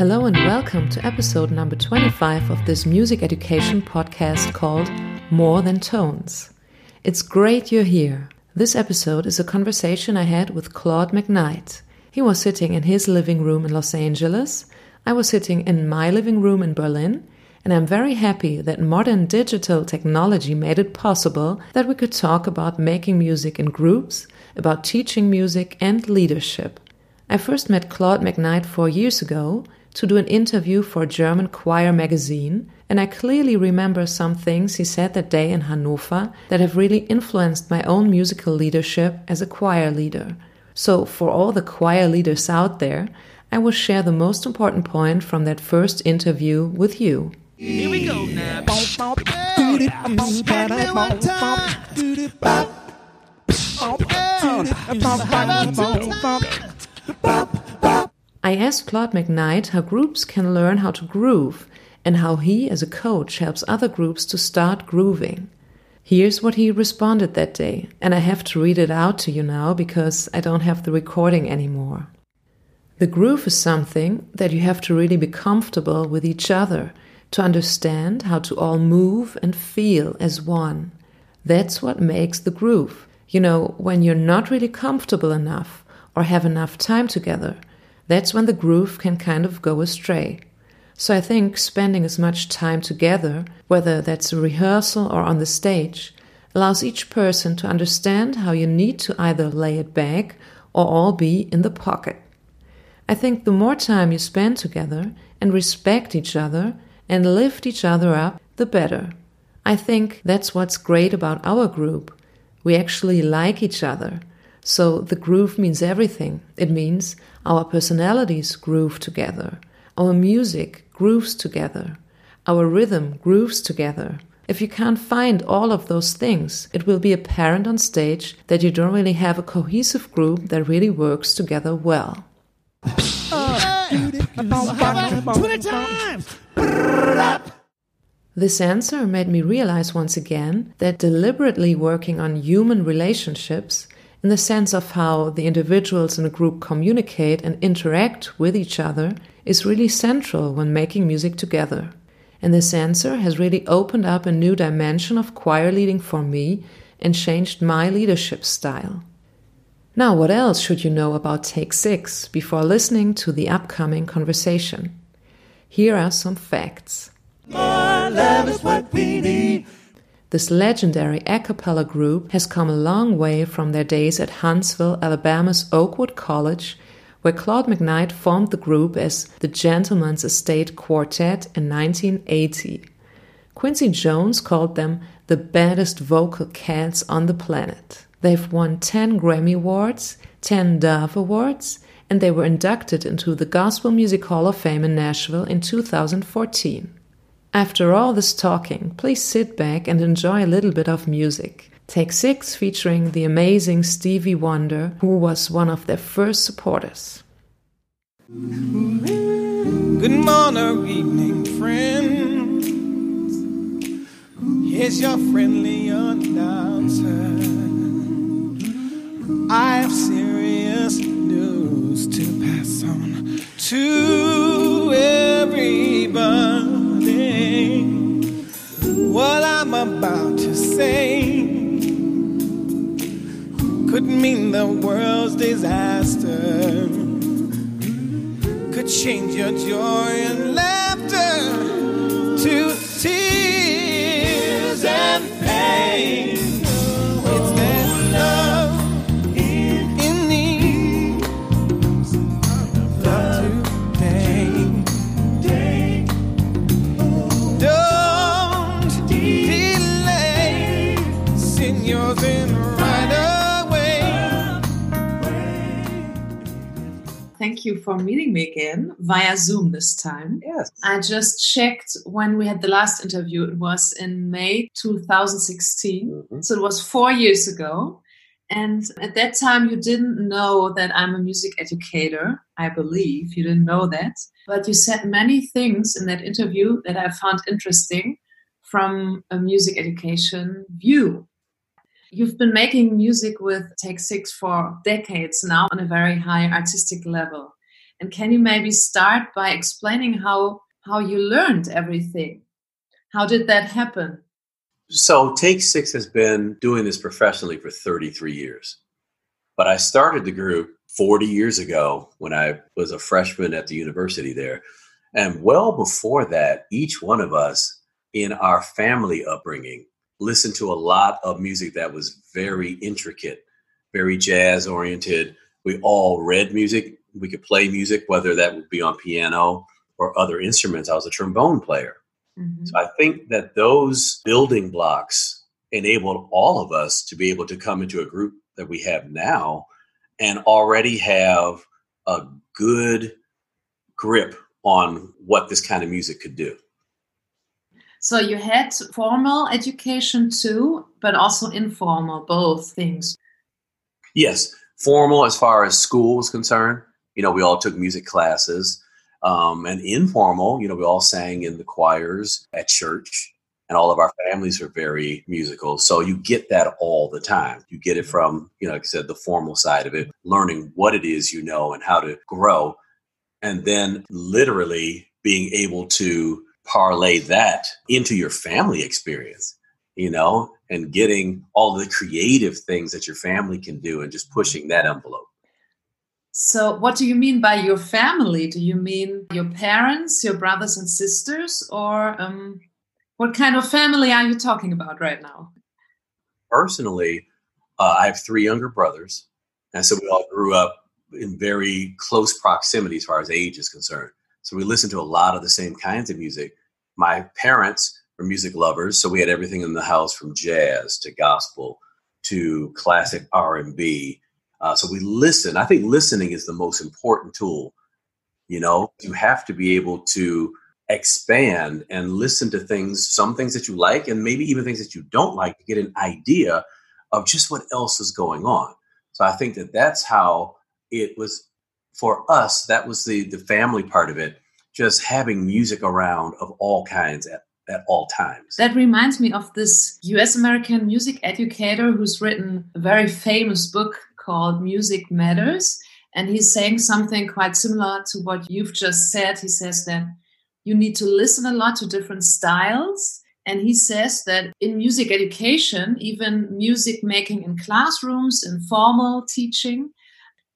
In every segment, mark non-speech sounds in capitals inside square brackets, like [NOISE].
Hello and welcome to episode number 25 of this music education podcast called More Than Tones. It's great you're here. This episode is a conversation I had with Claude McKnight. He was sitting in his living room in Los Angeles. I was sitting in my living room in Berlin. And I'm very happy that modern digital technology made it possible that we could talk about making music in groups, about teaching music, and leadership. I first met Claude McKnight four years ago to do an interview for a German choir magazine, and I clearly remember some things he said that day in Hanover that have really influenced my own musical leadership as a choir leader. So, for all the choir leaders out there, I will share the most important point from that first interview with you. Here we go now. I asked Claude McKnight how groups can learn how to groove and how he, as a coach, helps other groups to start grooving. Here's what he responded that day, and I have to read it out to you now because I don't have the recording anymore. The groove is something that you have to really be comfortable with each other to understand how to all move and feel as one. That's what makes the groove. You know, when you're not really comfortable enough or have enough time together, that's when the groove can kind of go astray. So I think spending as much time together, whether that's a rehearsal or on the stage, allows each person to understand how you need to either lay it back or all be in the pocket. I think the more time you spend together and respect each other and lift each other up, the better. I think that's what's great about our group. We actually like each other. So the groove means everything. It means our personalities groove together, our music grooves together, our rhythm grooves together. If you can't find all of those things, it will be apparent on stage that you don't really have a cohesive group that really works together well. This answer made me realize once again that deliberately working on human relationships, in the sense of how the individuals in a group communicate and interact with each other, is really central when making music together. And this answer has really opened up a new dimension of choir leading for me and changed my leadership style. Now, what else should you know about Take Six before listening to the upcoming conversation? Here are some facts. This legendary a cappella group has come a long way from their days at Huntsville, Alabama's Oakwood College, where Claude McKnight formed the group as the Gentlemen's Estate Quartet in 1980. Quincy Jones called them the baddest vocal cats on the planet. They've won 10 Grammy Awards, 10 Dove Awards, and they were inducted into the Gospel Music Hall of Fame in Nashville in 2014. After all this talking, please sit back and enjoy a little bit of music. Take 6 featuring the amazing Stevie Wonder, who was one of their first supporters. Good morning, evening, friends. Here's your friendly announcer. I have serious news to pass on to everybody. To could mean the world's disaster, could change your joy and laughter Thank you for meeting me again via Zoom this time. Yes. I just checked when we had the last interview. It was in May 2016. Mhm. So it was four years ago. And at that time, you didn't know that I'm a music educator, I believe. You didn't know that. But you said many things in that interview that I found interesting from a music education view. You've been making music with Take Six for decades now on a very high artistic level. And can you maybe start by explaining how how you learned everything? How did that happen? So, Take Six has been doing this professionally for 33 years. But I started the group 40 years ago when I was a freshman at the university there. And well before that, each one of us in our family upbringing listened to a lot of music that was very intricate, very jazz oriented. We all read music. We could play music, whether that would be on piano or other instruments. I was a trombone player. Mhm. So I think that those building blocks enabled all of us to be able to come into a group that we have now and already have a good grip on what this kind of music could do. So you had formal education too, but also informal, both things. Yes, formal as far as school was concerned. You know, we all took music classes. Um, and informal, you know, we all sang in the choirs at church, and all of our families are very musical. So you get that all the time. You get it from, you know, like I said, the formal side of it, learning what it is you know and how to grow, and then literally being able to parlay that into your family experience, you know, and getting all the creative things that your family can do and just pushing that envelope. So what do you mean by your family? Do you mean your parents, your brothers and sisters, or um, what kind of family are you talking about right now? personally, uh, I have three younger brothers, and so we all grew up in very close proximity as far as age is concerned. So we listened to a lot of the same kinds of music. My parents were music lovers, so we had everything in the house from jazz to gospel to classic R and B. Uh, so we listen. I think listening is the most important tool. You know, you have to be able to expand and listen to things, some things that you like, and maybe even things that you don't like to get an idea of just what else is going on. So I think that that's how it was for us. That was the the family part of it, just having music around of all kinds at, at all times. That reminds me of this US American music educator who's written a very famous book called Music Matters. And he's saying something quite similar to what you've just said. He says that you need to listen a lot to different styles. And he says that in music education, even music making in classrooms, in formal teaching,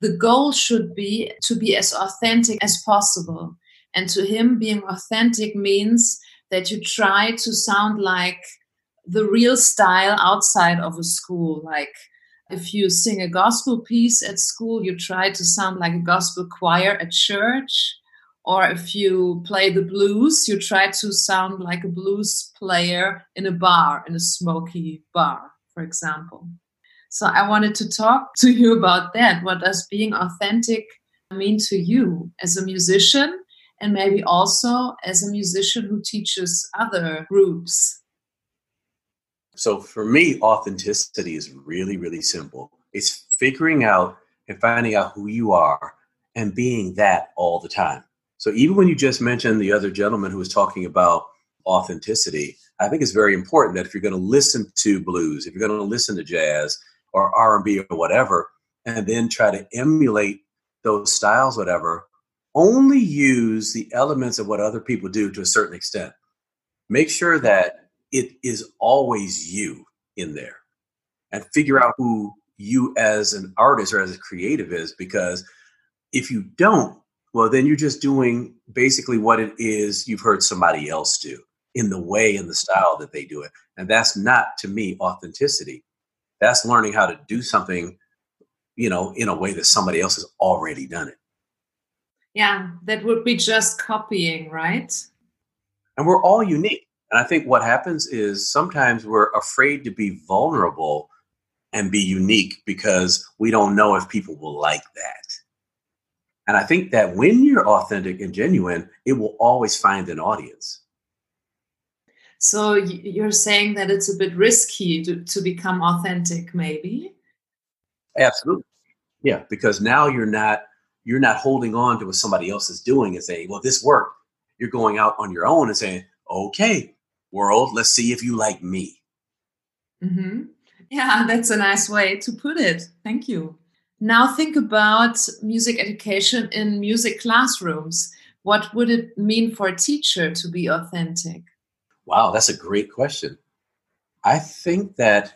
the goal should be to be as authentic as possible. And to him, being authentic means that you try to sound like the real style outside of a school. Like if you sing a gospel piece at school, you try to sound like a gospel choir at church. Or if you play the blues, you try to sound like a blues player in a bar, in a smoky bar, for example. So I wanted to talk to you about that. What does being authentic mean to you as a musician? And maybe also as a musician who teaches other groups? So for me, authenticity is really, really simple. It's figuring out and finding out who you are and being that all the time. So even when you just mentioned the other gentleman who was talking about authenticity, I think it's very important that if you're going to listen to blues, if you're going to listen to jazz or R&B or whatever, and then try to emulate those styles, whatever, only use the elements of what other people do to a certain extent. Make sure that it is always you in there and figure out who you as an artist or as a creative is because if you don't, well, then you're just doing basically what it is you've heard somebody else do in the way and the style that they do it. And that's not, to me, authenticity. That's learning how to do something, you know, in a way that somebody else has already done it. Yeah, that would be just copying, right? and we're all unique. And I think what happens is sometimes we're afraid to be vulnerable and be unique because we don't know if people will like that. And I think that when you're authentic and genuine, it will always find an audience. So you're saying that it's a bit risky to, to become authentic, maybe? Absolutely. Yeah, because now you're not you're not holding on to what somebody else is doing and saying, "Well, this worked." You're going out on your own and saying, "Okay, world, let's see if you like me." hmm Yeah, that's a nice way to put it. Thank you. Now think about music education in music classrooms. What would it mean for a teacher to be authentic? Wow, that's a great question. I think that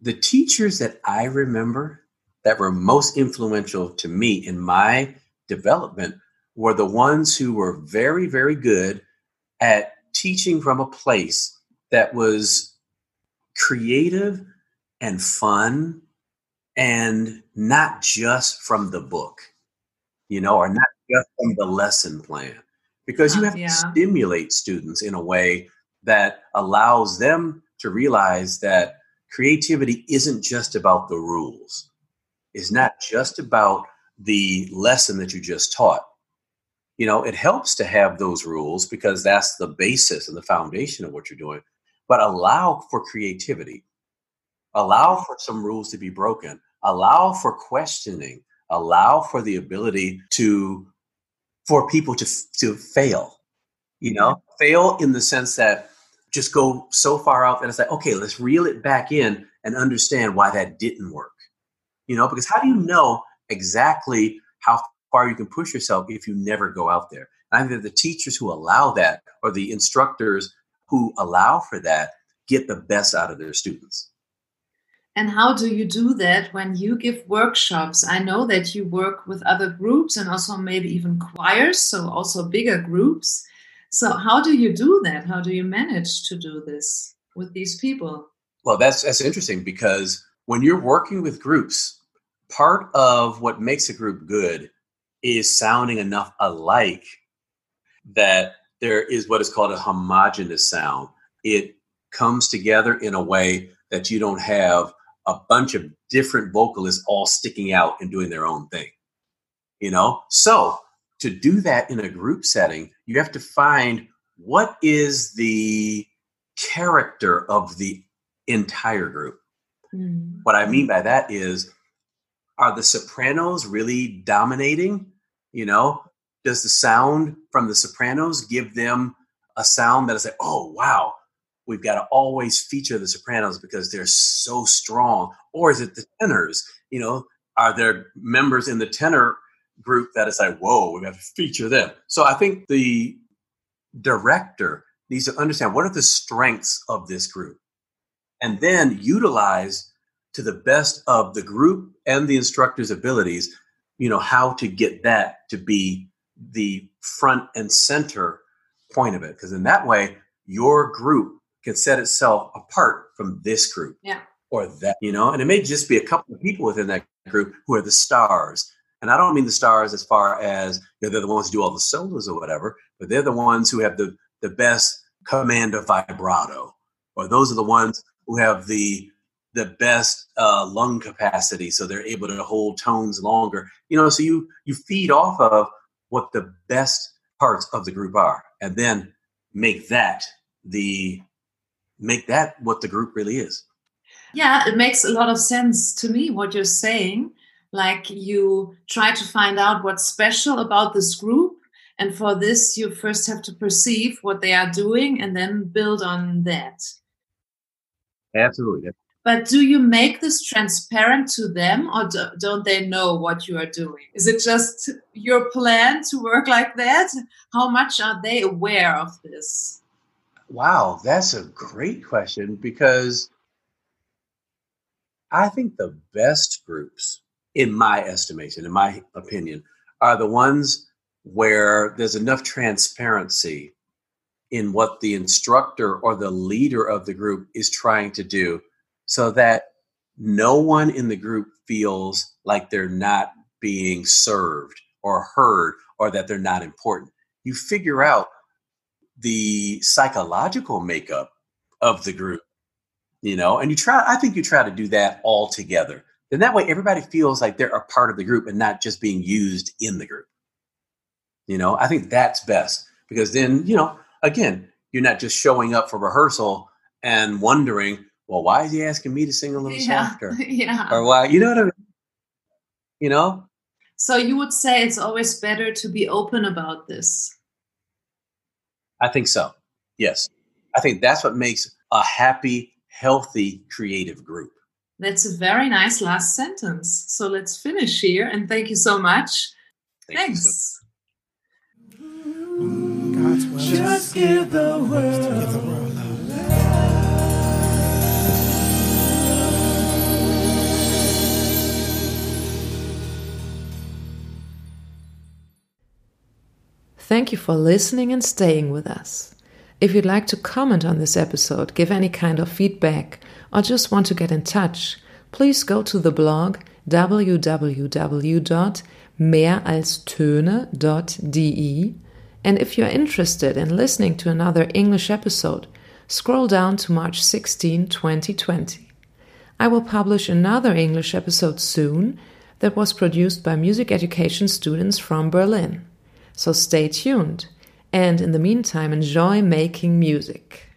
the teachers that I remember that were most influential to me in my development were the ones who were very, very good at teaching from a place that was creative and fun and not just from the book, you know, or not just from the lesson plan. Because you have yeah. to stimulate students in a way that allows them to realize that creativity isn't just about the rules. It's not just about the lesson that you just taught. You know, it helps to have those rules because that's the basis and the foundation of what you're doing, but allow for creativity. Allow for some rules to be broken. Allow for questioning. Allow for the ability to for people to to fail. You know, fail in the sense that just go so far out that it's like, okay, let's reel it back in and understand why that didn't work. You know, because how do you know exactly how far you can push yourself if you never go out there? And I think the teachers who allow that or the instructors who allow for that get the best out of their students. And how do you do that when you give workshops? I know that you work with other groups and also maybe even choirs, so also bigger groups. So, how do you do that? How do you manage to do this with these people? Well, that's that's interesting because when you're working with groups, part of what makes a group good is sounding enough alike that there is what is called a homogenous sound. It comes together in a way that you don't have a bunch of different vocalists all sticking out and doing their own thing. You know? So, to do that in a group setting, you have to find what is the character of the entire group. Mm. What I mean by that is, are the sopranos really dominating? You know, does the sound from the sopranos give them a sound that is like, oh, wow, we've got to always feature the sopranos because they're so strong? Or is it the tenors? You know, are there members in the tenor group that is like, whoa, we have got to feature them? So I think the director needs to understand what are the strengths of this group and then utilize to the best of the group and the instructor's abilities you know how to get that to be the front and center point of it. Because in that way your group can set itself apart from this group Yeah. or that you know? And it may just be a couple of people within that group who are the stars. And i don't mean the stars as far as you know, they're the ones who do all the solos or whatever but they're the ones who have the the best command of vibrato. Or those are the ones who have the the best uh, lung capacity so they're able to hold tones longer you know so you you feed off of what the best parts of the group are and then make that the make that what the group really is Yeah, it makes a lot of sense to me what you're saying. Like you try to find out what's special about this group. And for this, you first have to perceive what they are doing and then build on that. absolutely But do you make this transparent to them or do, don't they know what you are doing? Is it just your plan to work like that? How much are they aware of this? Wow, that's a great question because I think the best groups, in my estimation, in my opinion, are the ones where there's enough transparency in what the instructor or the leader of the group is trying to do so that no one in the group feels like they're not being served or heard or that they're not important. You figure out the psychological makeup of the group, you know, and you try, I think you try to do that all together. Then that way everybody feels like they're a part of the group and not just being used in the group. You know, I think that's best because then, you know, again, you're not just showing up for rehearsal and wondering, well, why is he asking me to sing a little Yeah, softer? [LAUGHS] yeah. Or why, you know what I mean? You know, So you would say it's always better to be open about this. I think so. Yes. I think that's what makes a happy, healthy, creative group. That's a very nice last sentence. So let's finish here and thank you so much. Thank you so Thanks. Just give the world. Give the world Thank you for listening and staying with us. If you'd like to comment on this episode, give any kind of feedback, or just want to get in touch, please go to the blog www.mehralstöne.de and if you're interested in listening to another English episode, scroll down to March 16, 2020. I will publish another English episode soon that was produced by music education students from Berlin. So stay tuned, and in the meantime, enjoy making music.